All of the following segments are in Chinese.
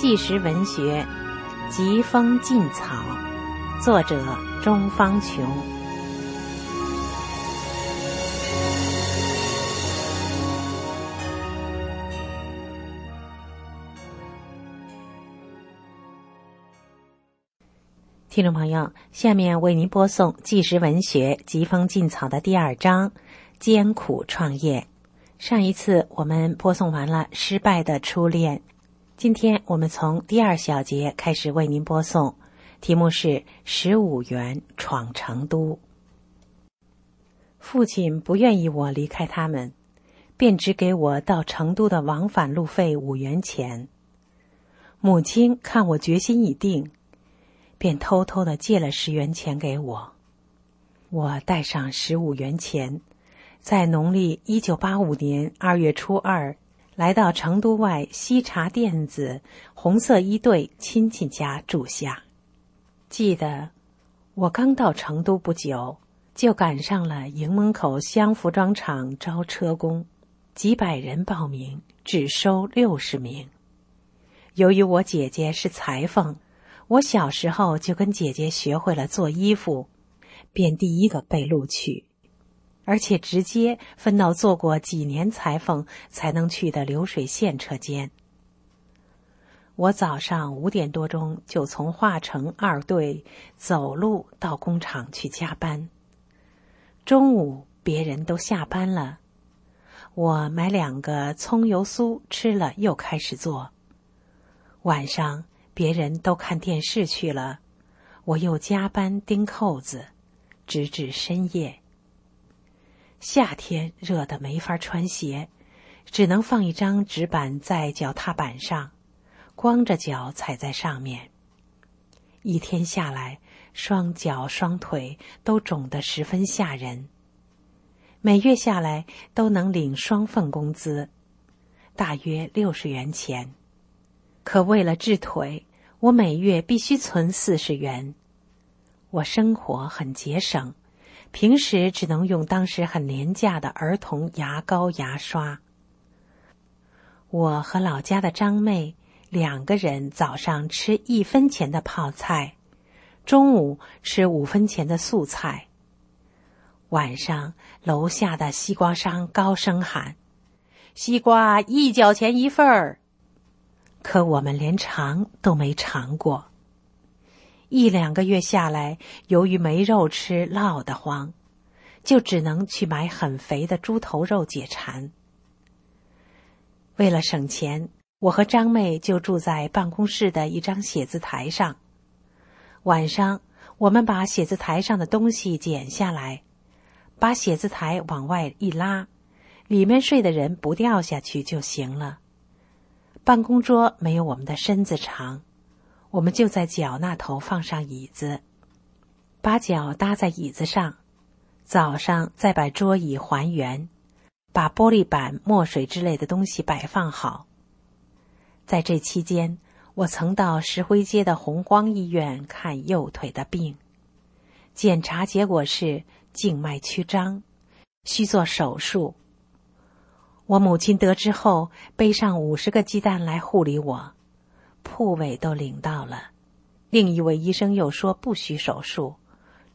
纪实文学《疾风劲草》，作者钟方琼。听众朋友，下面为您播送纪实文学《疾风劲草》的第二章：艰苦创业。上一次我们播送完了失败的初恋，今天我们从第二小节开始为您播送，题目是“十五元闯成都”。父亲不愿意我离开他们，便只给我到成都的往返路费五元钱。母亲看我决心已定。便偷偷的借了十元钱给我，我带上十五元钱，在农历一九八五年二月初二，来到成都外西茶店子红色一队亲戚家住下。记得我刚到成都不久，就赶上了营门口乡服装厂招车工，几百人报名，只收六十名。由于我姐姐是裁缝。我小时候就跟姐姐学会了做衣服，便第一个被录取，而且直接分到做过几年裁缝才能去的流水线车间。我早上五点多钟就从化成二队走路到工厂去加班，中午别人都下班了，我买两个葱油酥吃了，又开始做，晚上。别人都看电视去了，我又加班钉扣子，直至深夜。夏天热得没法穿鞋，只能放一张纸板在脚踏板上，光着脚踩在上面。一天下来，双脚双腿都肿得十分吓人。每月下来都能领双份工资，大约六十元钱。可为了治腿，我每月必须存四十元。我生活很节省，平时只能用当时很廉价的儿童牙膏、牙刷。我和老家的张妹两个人早上吃一分钱的泡菜，中午吃五分钱的素菜。晚上楼下的西瓜商高声喊：“西瓜一角钱一份儿。”可我们连尝都没尝过。一两个月下来，由于没肉吃，落得慌，就只能去买很肥的猪头肉解馋。为了省钱，我和张妹就住在办公室的一张写字台上。晚上，我们把写字台上的东西剪下来，把写字台往外一拉，里面睡的人不掉下去就行了。办公桌没有我们的身子长，我们就在脚那头放上椅子，把脚搭在椅子上，早上再把桌椅还原，把玻璃板、墨水之类的东西摆放好。在这期间，我曾到石灰街的红光医院看右腿的病，检查结果是静脉曲张，需做手术。我母亲得知后，背上五十个鸡蛋来护理我，铺位都领到了。另一位医生又说不需手术，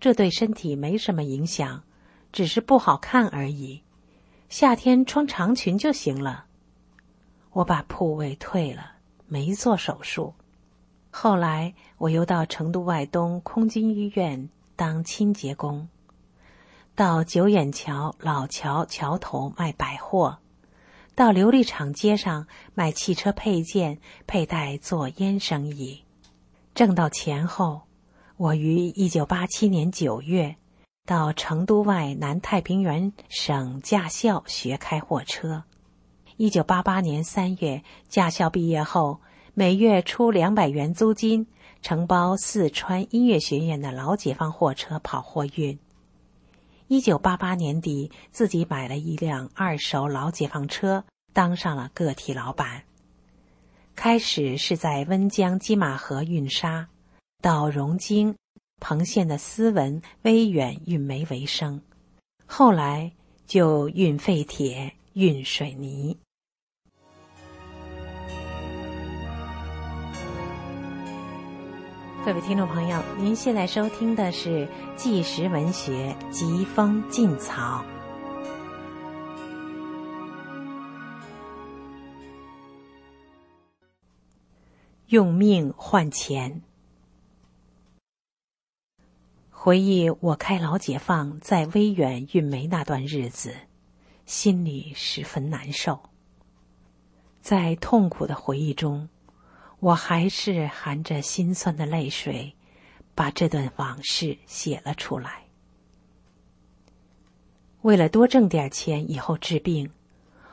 这对身体没什么影响，只是不好看而已。夏天穿长裙就行了。我把铺位退了，没做手术。后来我又到成都外东空军医院当清洁工，到九眼桥老桥桥头卖百货。到琉璃厂街上卖汽车配件、佩戴做烟生意，挣到钱后，我于一九八七年九月到成都外南太平原省驾校学开货车。一九八八年三月驾校毕业后，每月出两百元租金，承包四川音乐学院的老解放货车跑货运。一九八八年底，自己买了一辆二手老解放车，当上了个体老板。开始是在温江金马河运沙，到荣京、彭县的斯文、威远运煤为生，后来就运废铁、运水泥。各位听众朋友，您现在收听的是纪实文学《疾风劲草》，用命换钱。回忆我开老解放在威远运煤那段日子，心里十分难受。在痛苦的回忆中。我还是含着心酸的泪水，把这段往事写了出来。为了多挣点钱以后治病，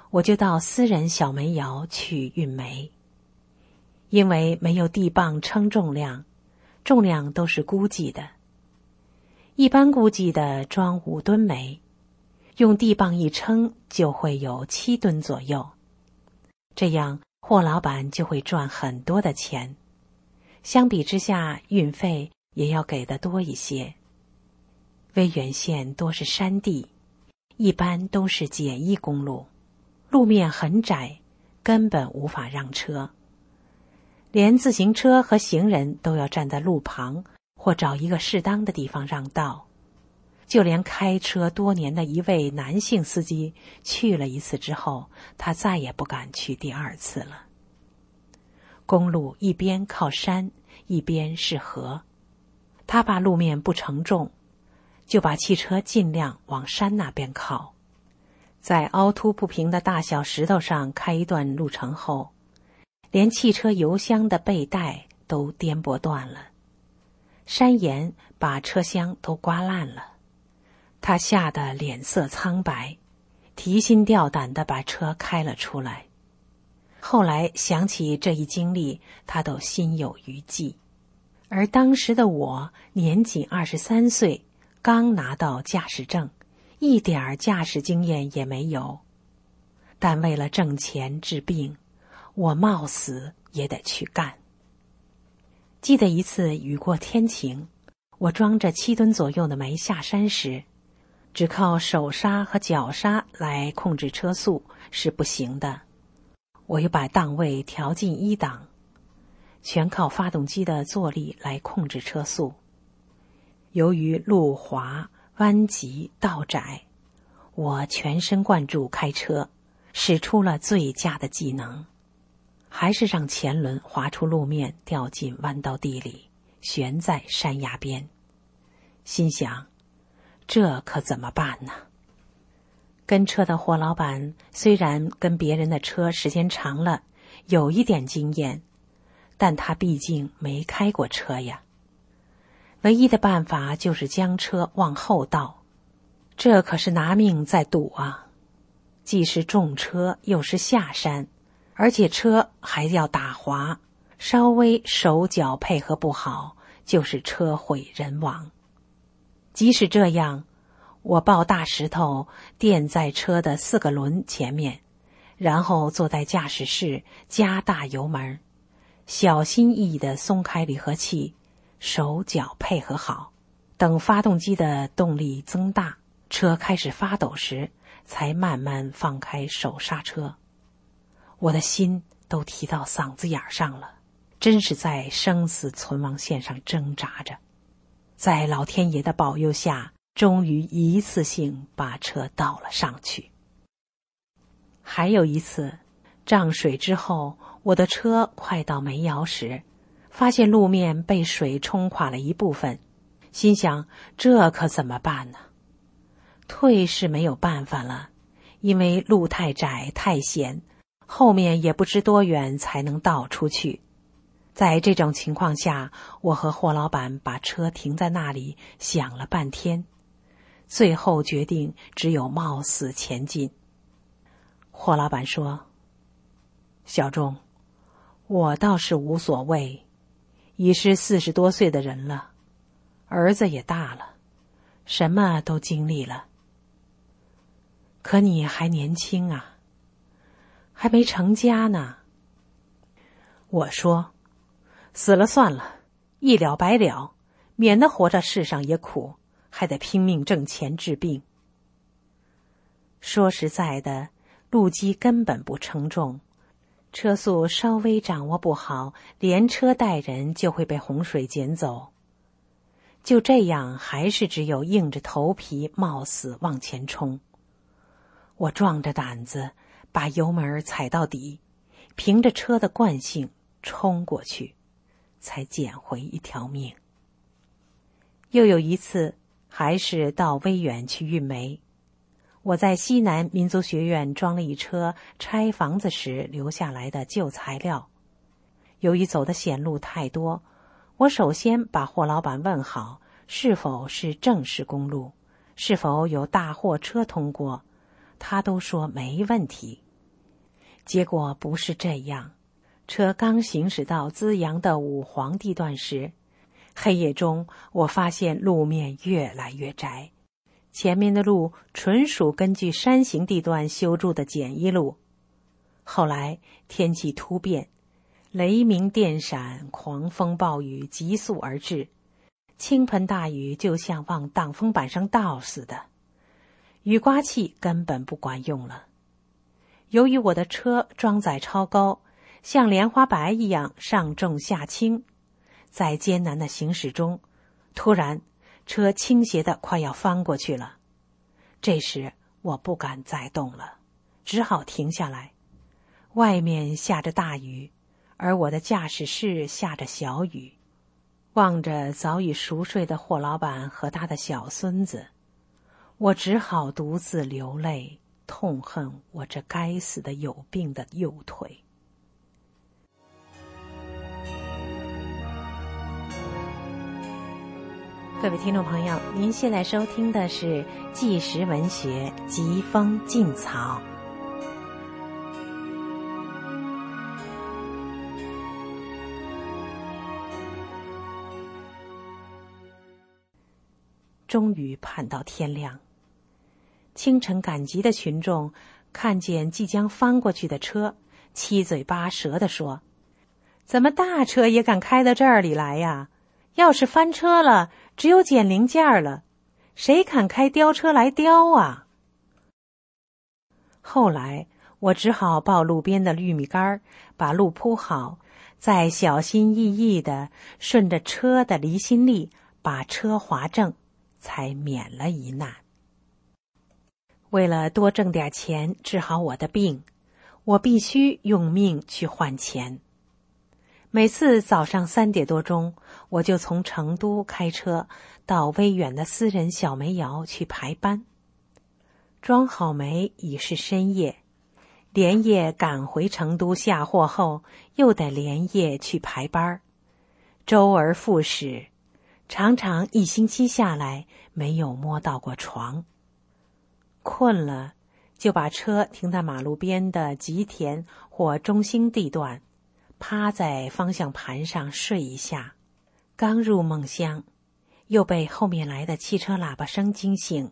我就到私人小煤窑去运煤。因为没有地磅称重量，重量都是估计的。一般估计的装五吨煤，用地磅一称就会有七吨左右。这样。货老板就会赚很多的钱，相比之下，运费也要给的多一些。威远县多是山地，一般都是简易公路，路面很窄，根本无法让车。连自行车和行人都要站在路旁或找一个适当的地方让道。就连开车多年的一位男性司机去了一次之后，他再也不敢去第二次了。公路一边靠山，一边是河，他怕路面不承重，就把汽车尽量往山那边靠。在凹凸不平的大小石头上开一段路程后，连汽车油箱的背带都颠簸断了，山岩把车厢都刮烂了。他吓得脸色苍白，提心吊胆的把车开了出来。后来想起这一经历，他都心有余悸。而当时的我年仅二十三岁，刚拿到驾驶证，一点儿驾驶经验也没有。但为了挣钱治病，我冒死也得去干。记得一次雨过天晴，我装着七吨左右的煤下山时。只靠手刹和脚刹来控制车速是不行的，我又把档位调进一档，全靠发动机的坐力来控制车速。由于路滑、弯急、道窄，我全神贯注开车，使出了最佳的技能，还是让前轮滑出路面，掉进弯道地里，悬在山崖边，心想。这可怎么办呢？跟车的货老板虽然跟别人的车时间长了，有一点经验，但他毕竟没开过车呀。唯一的办法就是将车往后倒，这可是拿命在赌啊！既是重车，又是下山，而且车还要打滑，稍微手脚配合不好，就是车毁人亡。即使这样，我抱大石头垫在车的四个轮前面，然后坐在驾驶室，加大油门，小心翼翼的松开离合器，手脚配合好，等发动机的动力增大，车开始发抖时，才慢慢放开手刹车。我的心都提到嗓子眼上了，真是在生死存亡线上挣扎着。在老天爷的保佑下，终于一次性把车倒了上去。还有一次，涨水之后，我的车快到煤窑时，发现路面被水冲垮了一部分，心想这可怎么办呢？退是没有办法了，因为路太窄太险，后面也不知多远才能倒出去。在这种情况下，我和霍老板把车停在那里，想了半天，最后决定只有冒死前进。霍老板说：“小钟，我倒是无所谓，已是四十多岁的人了，儿子也大了，什么都经历了。可你还年轻啊，还没成家呢。”我说。死了算了，一了百了，免得活在世上也苦，还得拼命挣钱治病。说实在的，路基根本不称重，车速稍微掌握不好，连车带人就会被洪水捡走。就这样，还是只有硬着头皮冒死往前冲。我壮着胆子把油门踩到底，凭着车的惯性冲过去，才捡回一条命。又有一次，还是到威远去运煤。我在西南民族学院装了一车拆房子时留下来的旧材料。由于走的险路太多，我首先把霍老板问好是否是正式公路，是否有大货车通过，他都说没问题。结果不是这样，车刚行驶到资阳的五黄地段时，黑夜中我发现路面越来越窄。前面的路纯属根据山形地段修筑的简易路，后来天气突变，雷鸣电闪，狂风暴雨急速而至，倾盆大雨就像往挡风板上倒似的，雨刮器根本不管用了。由于我的车装载超高，像莲花白一样上重下轻，在艰难的行驶中，突然。车倾斜的快要翻过去了，这时我不敢再动了，只好停下来。外面下着大雨，而我的驾驶室下着小雨。望着早已熟睡的霍老板和他的小孙子，我只好独自流泪，痛恨我这该死的有病的右腿。各位听众朋友，您现在收听的是《纪实文学·疾风劲草》。终于盼到天亮。清晨赶集的群众看见即将翻过去的车，七嘴八舌的说：“怎么大车也敢开到这里来呀？要是翻车了！”只有捡零件了，谁敢开吊车来吊啊？后来我只好抱路边的玉米杆把路铺好，再小心翼翼的顺着车的离心力把车划正，才免了一难。为了多挣点钱治好我的病，我必须用命去换钱。每次早上三点多钟，我就从成都开车到威远的私人小煤窑去排班。装好煤已是深夜，连夜赶回成都下货后，又得连夜去排班周而复始，常常一星期下来没有摸到过床。困了，就把车停在马路边的吉田或中兴地段。趴在方向盘上睡一下，刚入梦乡，又被后面来的汽车喇叭声惊醒，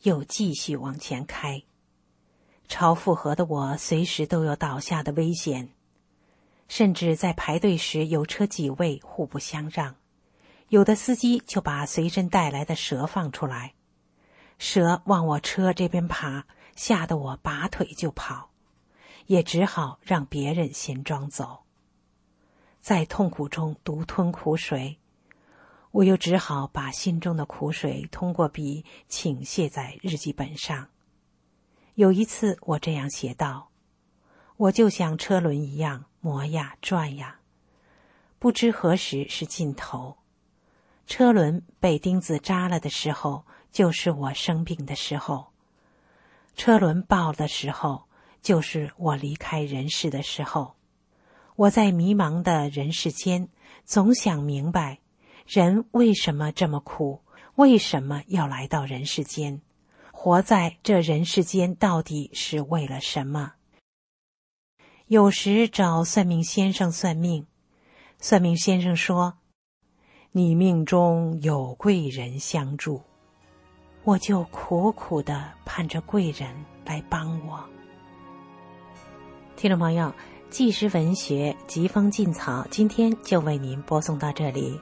又继续往前开。超负荷的我随时都有倒下的危险，甚至在排队时有车几位互不相让，有的司机就把随身带来的蛇放出来，蛇往我车这边爬，吓得我拔腿就跑，也只好让别人先装走。在痛苦中独吞苦水，我又只好把心中的苦水通过笔倾泻在日记本上。有一次，我这样写道：“我就像车轮一样磨呀转呀，不知何时是尽头。车轮被钉子扎了的时候，就是我生病的时候；车轮爆了的时候，就是我离开人世的时候。”我在迷茫的人世间，总想明白，人为什么这么苦？为什么要来到人世间？活在这人世间到底是为了什么？有时找算命先生算命，算命先生说：“你命中有贵人相助。”我就苦苦的盼着贵人来帮我。听众朋友。纪实文学《疾风劲草》，今天就为您播送到这里。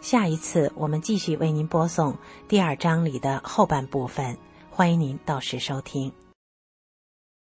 下一次我们继续为您播送第二章里的后半部分，欢迎您到时收听。